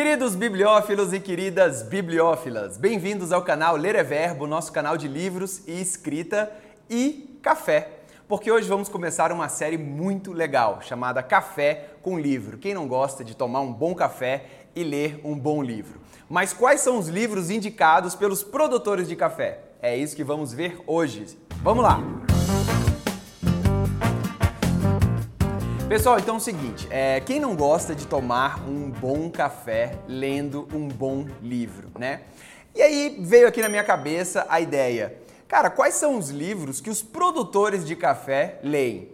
Queridos bibliófilos e queridas bibliófilas, bem-vindos ao canal Ler é Verbo, nosso canal de livros e escrita e café. Porque hoje vamos começar uma série muito legal chamada Café com Livro. Quem não gosta de tomar um bom café e ler um bom livro? Mas quais são os livros indicados pelos produtores de café? É isso que vamos ver hoje. Vamos lá! Pessoal, então é o seguinte, é, quem não gosta de tomar um bom café lendo um bom livro, né? E aí veio aqui na minha cabeça a ideia, cara, quais são os livros que os produtores de café leem?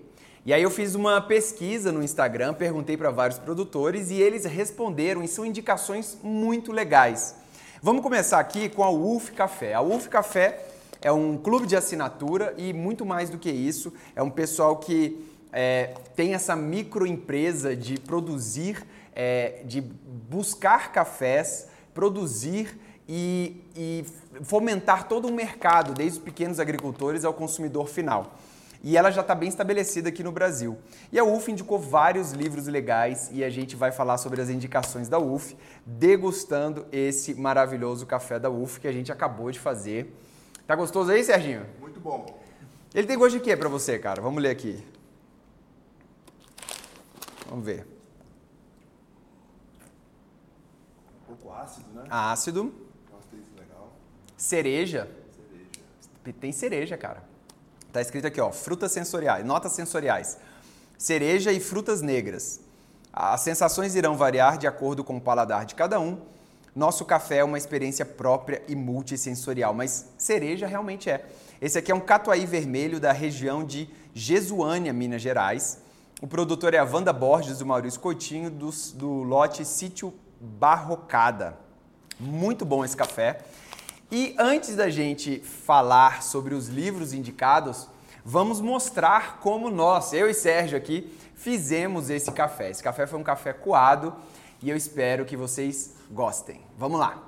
E aí eu fiz uma pesquisa no Instagram, perguntei para vários produtores e eles responderam e são indicações muito legais. Vamos começar aqui com a UF Café. A UF Café é um clube de assinatura e muito mais do que isso, é um pessoal que é, tem essa microempresa de produzir, é, de buscar cafés, produzir e, e fomentar todo um mercado, desde os pequenos agricultores ao consumidor final. E ela já está bem estabelecida aqui no Brasil. E a UF indicou vários livros legais e a gente vai falar sobre as indicações da UF, degustando esse maravilhoso café da UF que a gente acabou de fazer. Tá gostoso aí, Serginho? Muito bom. Ele tem gosto de quê para você, cara? Vamos ler aqui. Vamos ver. Um pouco ácido, né? Ácido. Gostei disso legal. Cereja. Cereja. Tem cereja, cara. Tá escrito aqui, ó, frutas sensoriais, notas sensoriais. Cereja e frutas negras. As sensações irão variar de acordo com o paladar de cada um. Nosso café é uma experiência própria e multissensorial, mas cereja realmente é. Esse aqui é um catuai vermelho da região de Jesuânia, Minas Gerais. O produtor é a Wanda Borges e o Maurício Coutinho, do, do lote Sítio Barrocada. Muito bom esse café. E antes da gente falar sobre os livros indicados, vamos mostrar como nós, eu e Sérgio aqui, fizemos esse café. Esse café foi um café coado e eu espero que vocês gostem. Vamos lá!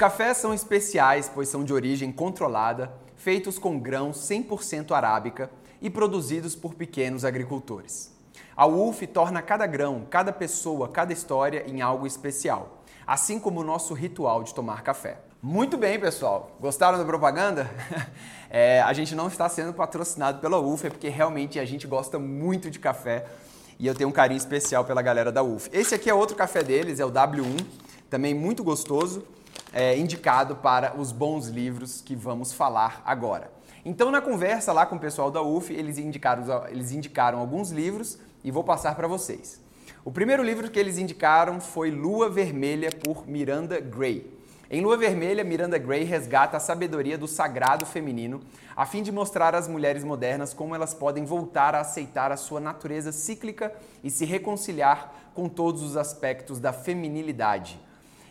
Cafés são especiais, pois são de origem controlada, feitos com grãos 100% arábica e produzidos por pequenos agricultores. A UF torna cada grão, cada pessoa, cada história em algo especial, assim como o nosso ritual de tomar café. Muito bem, pessoal. Gostaram da propaganda? É, a gente não está sendo patrocinado pela UF, é porque realmente a gente gosta muito de café e eu tenho um carinho especial pela galera da UF. Esse aqui é outro café deles, é o W1, também muito gostoso, é, indicado para os bons livros que vamos falar agora. Então, na conversa lá com o pessoal da UF, eles indicaram, eles indicaram alguns livros e vou passar para vocês. O primeiro livro que eles indicaram foi Lua Vermelha, por Miranda Gray. Em Lua Vermelha, Miranda Gray resgata a sabedoria do sagrado feminino a fim de mostrar às mulheres modernas como elas podem voltar a aceitar a sua natureza cíclica e se reconciliar com todos os aspectos da feminilidade.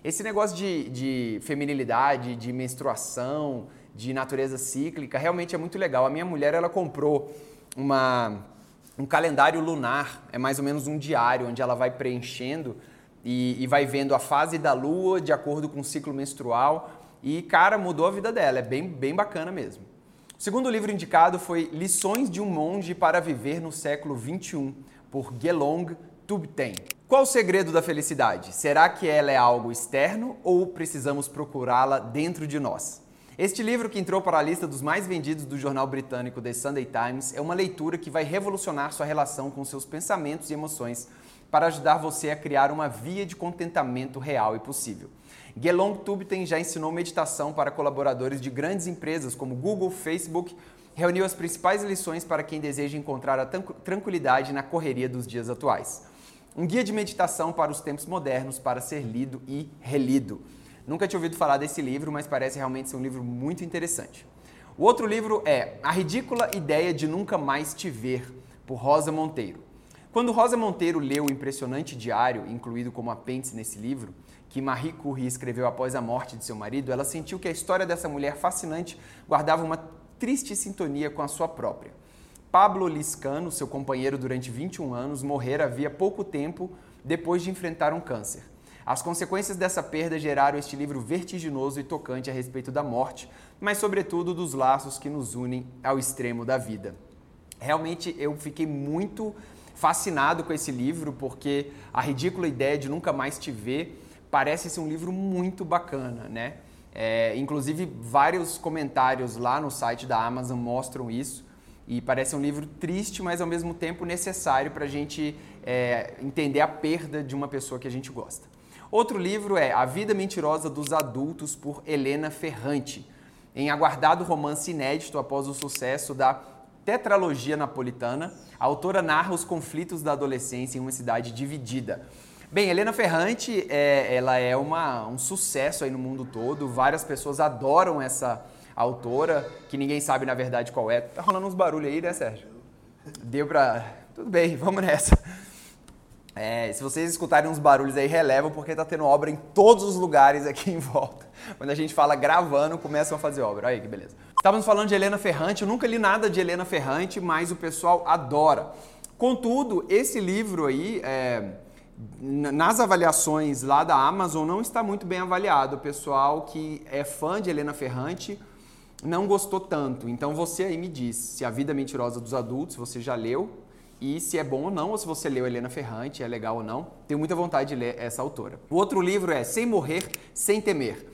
Esse negócio de, de feminilidade, de menstruação, de natureza cíclica, realmente é muito legal. A minha mulher, ela comprou uma, um calendário lunar, é mais ou menos um diário, onde ela vai preenchendo e, e vai vendo a fase da lua de acordo com o ciclo menstrual. E, cara, mudou a vida dela, é bem, bem bacana mesmo. O segundo livro indicado foi Lições de um Monge para Viver no Século XXI, por Gelong Tubten. Qual o segredo da felicidade? Será que ela é algo externo ou precisamos procurá-la dentro de nós? Este livro, que entrou para a lista dos mais vendidos do jornal britânico The Sunday Times, é uma leitura que vai revolucionar sua relação com seus pensamentos e emoções para ajudar você a criar uma via de contentamento real e possível. Gelong Tubten já ensinou meditação para colaboradores de grandes empresas como Google, Facebook, reuniu as principais lições para quem deseja encontrar a tranquilidade na correria dos dias atuais. Um guia de meditação para os tempos modernos para ser lido e relido. Nunca tinha ouvido falar desse livro, mas parece realmente ser um livro muito interessante. O outro livro é A Ridícula Ideia de Nunca Mais Te Ver, por Rosa Monteiro. Quando Rosa Monteiro leu o impressionante diário, incluído como apêndice nesse livro, que Marie Curie escreveu após a morte de seu marido, ela sentiu que a história dessa mulher fascinante guardava uma triste sintonia com a sua própria. Pablo Liscano, seu companheiro durante 21 anos, morrera havia pouco tempo depois de enfrentar um câncer. As consequências dessa perda geraram este livro vertiginoso e tocante a respeito da morte, mas sobretudo dos laços que nos unem ao extremo da vida. Realmente eu fiquei muito fascinado com esse livro porque a ridícula ideia de nunca mais te ver parece ser um livro muito bacana, né? É, inclusive, vários comentários lá no site da Amazon mostram isso. E parece um livro triste, mas ao mesmo tempo necessário para a gente é, entender a perda de uma pessoa que a gente gosta. Outro livro é A Vida Mentirosa dos Adultos, por Helena Ferrante. Em aguardado romance inédito após o sucesso da tetralogia napolitana, a autora narra os conflitos da adolescência em uma cidade dividida. Bem, Helena Ferrante, é, ela é uma, um sucesso aí no mundo todo. Várias pessoas adoram essa autora, que ninguém sabe na verdade qual é. Tá rolando uns barulhos aí, né, Sérgio? Deu pra. Tudo bem, vamos nessa. É, se vocês escutarem uns barulhos aí, relevam, porque tá tendo obra em todos os lugares aqui em volta. Quando a gente fala gravando, começam a fazer obra. Olha aí que beleza. Estávamos falando de Helena Ferrante, eu nunca li nada de Helena Ferrante, mas o pessoal adora. Contudo, esse livro aí, é, nas avaliações lá da Amazon não está muito bem avaliado. O pessoal que é fã de Helena Ferrante não gostou tanto. Então você aí me diz se A Vida Mentirosa dos Adultos você já leu e se é bom ou não, ou se você leu Helena Ferrante, é legal ou não. Tenho muita vontade de ler essa autora. O outro livro é Sem Morrer, Sem Temer.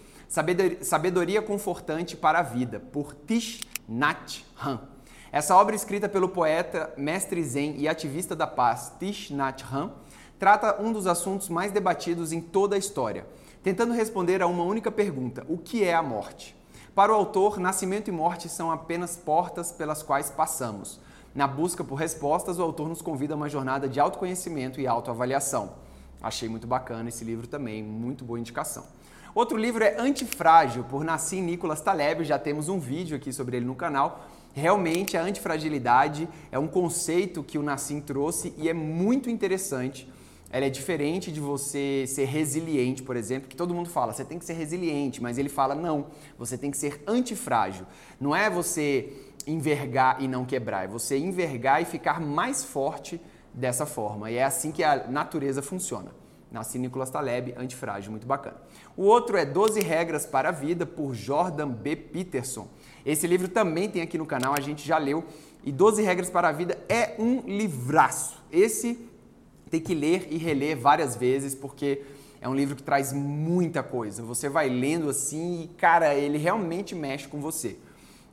Sabedoria Confortante para a Vida, por Tish Nhat Han. Essa obra escrita pelo poeta, mestre zen e ativista da paz Tish Nhat Han trata um dos assuntos mais debatidos em toda a história, tentando responder a uma única pergunta: o que é a morte? Para o autor, nascimento e morte são apenas portas pelas quais passamos. Na busca por respostas, o autor nos convida a uma jornada de autoconhecimento e autoavaliação. Achei muito bacana esse livro também, muito boa indicação. Outro livro é Antifrágil, por Nassim Nicolas Taleb, já temos um vídeo aqui sobre ele no canal. Realmente, a antifragilidade é um conceito que o Nassim trouxe e é muito interessante ela é diferente de você ser resiliente, por exemplo, que todo mundo fala, você tem que ser resiliente, mas ele fala, não, você tem que ser antifrágil. Não é você envergar e não quebrar, é você envergar e ficar mais forte dessa forma. E é assim que a natureza funciona. Nasci Nicolas Taleb, Antifrágil, muito bacana. O outro é 12 Regras para a Vida, por Jordan B. Peterson. Esse livro também tem aqui no canal, a gente já leu. E 12 Regras para a Vida é um livraço. Esse tem que ler e reler várias vezes, porque é um livro que traz muita coisa. Você vai lendo assim e, cara, ele realmente mexe com você.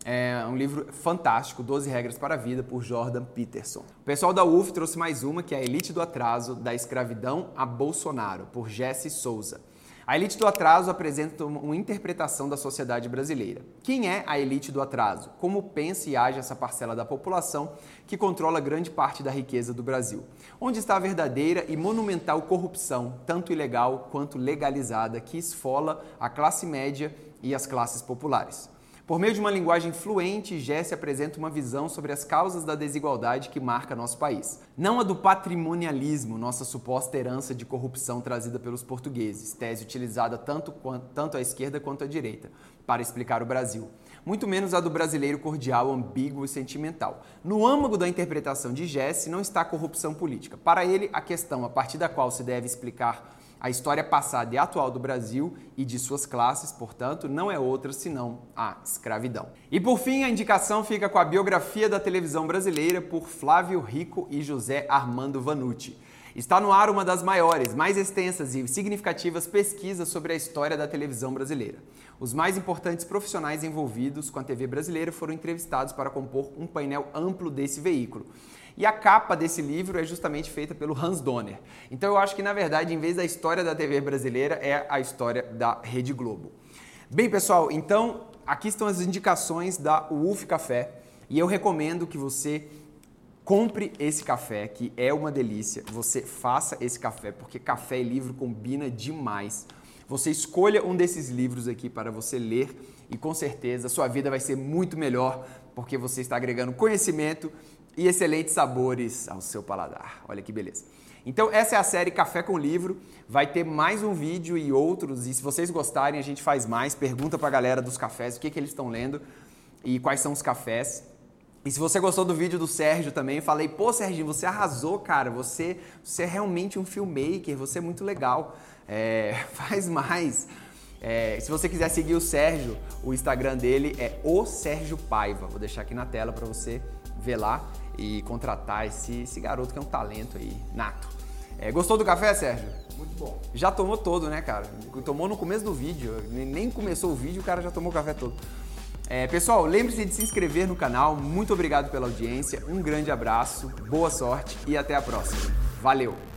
É um livro fantástico, 12 Regras para a Vida, por Jordan Peterson. O pessoal da UF trouxe mais uma, que é A Elite do Atraso, da Escravidão a Bolsonaro, por Jesse Souza. A elite do atraso apresenta uma interpretação da sociedade brasileira. Quem é a elite do atraso? Como pensa e age essa parcela da população que controla grande parte da riqueza do Brasil? Onde está a verdadeira e monumental corrupção, tanto ilegal quanto legalizada, que esfola a classe média e as classes populares? Por meio de uma linguagem fluente, Jesse apresenta uma visão sobre as causas da desigualdade que marca nosso país. Não a do patrimonialismo, nossa suposta herança de corrupção trazida pelos portugueses, tese utilizada tanto, tanto à esquerda quanto à direita, para explicar o Brasil. Muito menos a do brasileiro cordial, ambíguo e sentimental. No âmago da interpretação de Jesse não está a corrupção política. Para ele, a questão a partir da qual se deve explicar a história passada e atual do Brasil e de suas classes, portanto, não é outra senão a escravidão. E por fim, a indicação fica com a biografia da televisão brasileira por Flávio Rico e José Armando Vanucci. Está no ar uma das maiores, mais extensas e significativas pesquisas sobre a história da televisão brasileira. Os mais importantes profissionais envolvidos com a TV brasileira foram entrevistados para compor um painel amplo desse veículo. E a capa desse livro é justamente feita pelo Hans Donner. Então eu acho que, na verdade, em vez da história da TV brasileira, é a história da Rede Globo. Bem, pessoal, então aqui estão as indicações da Wolf Café e eu recomendo que você compre esse café, que é uma delícia. Você faça esse café, porque café e livro combina demais. Você escolha um desses livros aqui para você ler e com certeza sua vida vai ser muito melhor, porque você está agregando conhecimento e excelentes sabores ao seu paladar. Olha que beleza. Então essa é a série Café com Livro. Vai ter mais um vídeo e outros. E se vocês gostarem, a gente faz mais. Pergunta para a galera dos cafés o que, que eles estão lendo e quais são os cafés. E se você gostou do vídeo do Sérgio também, falei, pô Sérgio, você arrasou, cara. Você, você é realmente um filmmaker, você é muito legal. É, faz mais. É, se você quiser seguir o Sérgio, o Instagram dele é o Sérgio Paiva. Vou deixar aqui na tela para você ver lá e contratar esse, esse garoto que é um talento aí, nato. É, gostou do café, Sérgio? Muito bom. Já tomou todo, né, cara? Tomou no começo do vídeo. Nem começou o vídeo, o cara já tomou o café todo. É, pessoal, lembre-se de se inscrever no canal. Muito obrigado pela audiência. Um grande abraço, boa sorte e até a próxima. Valeu!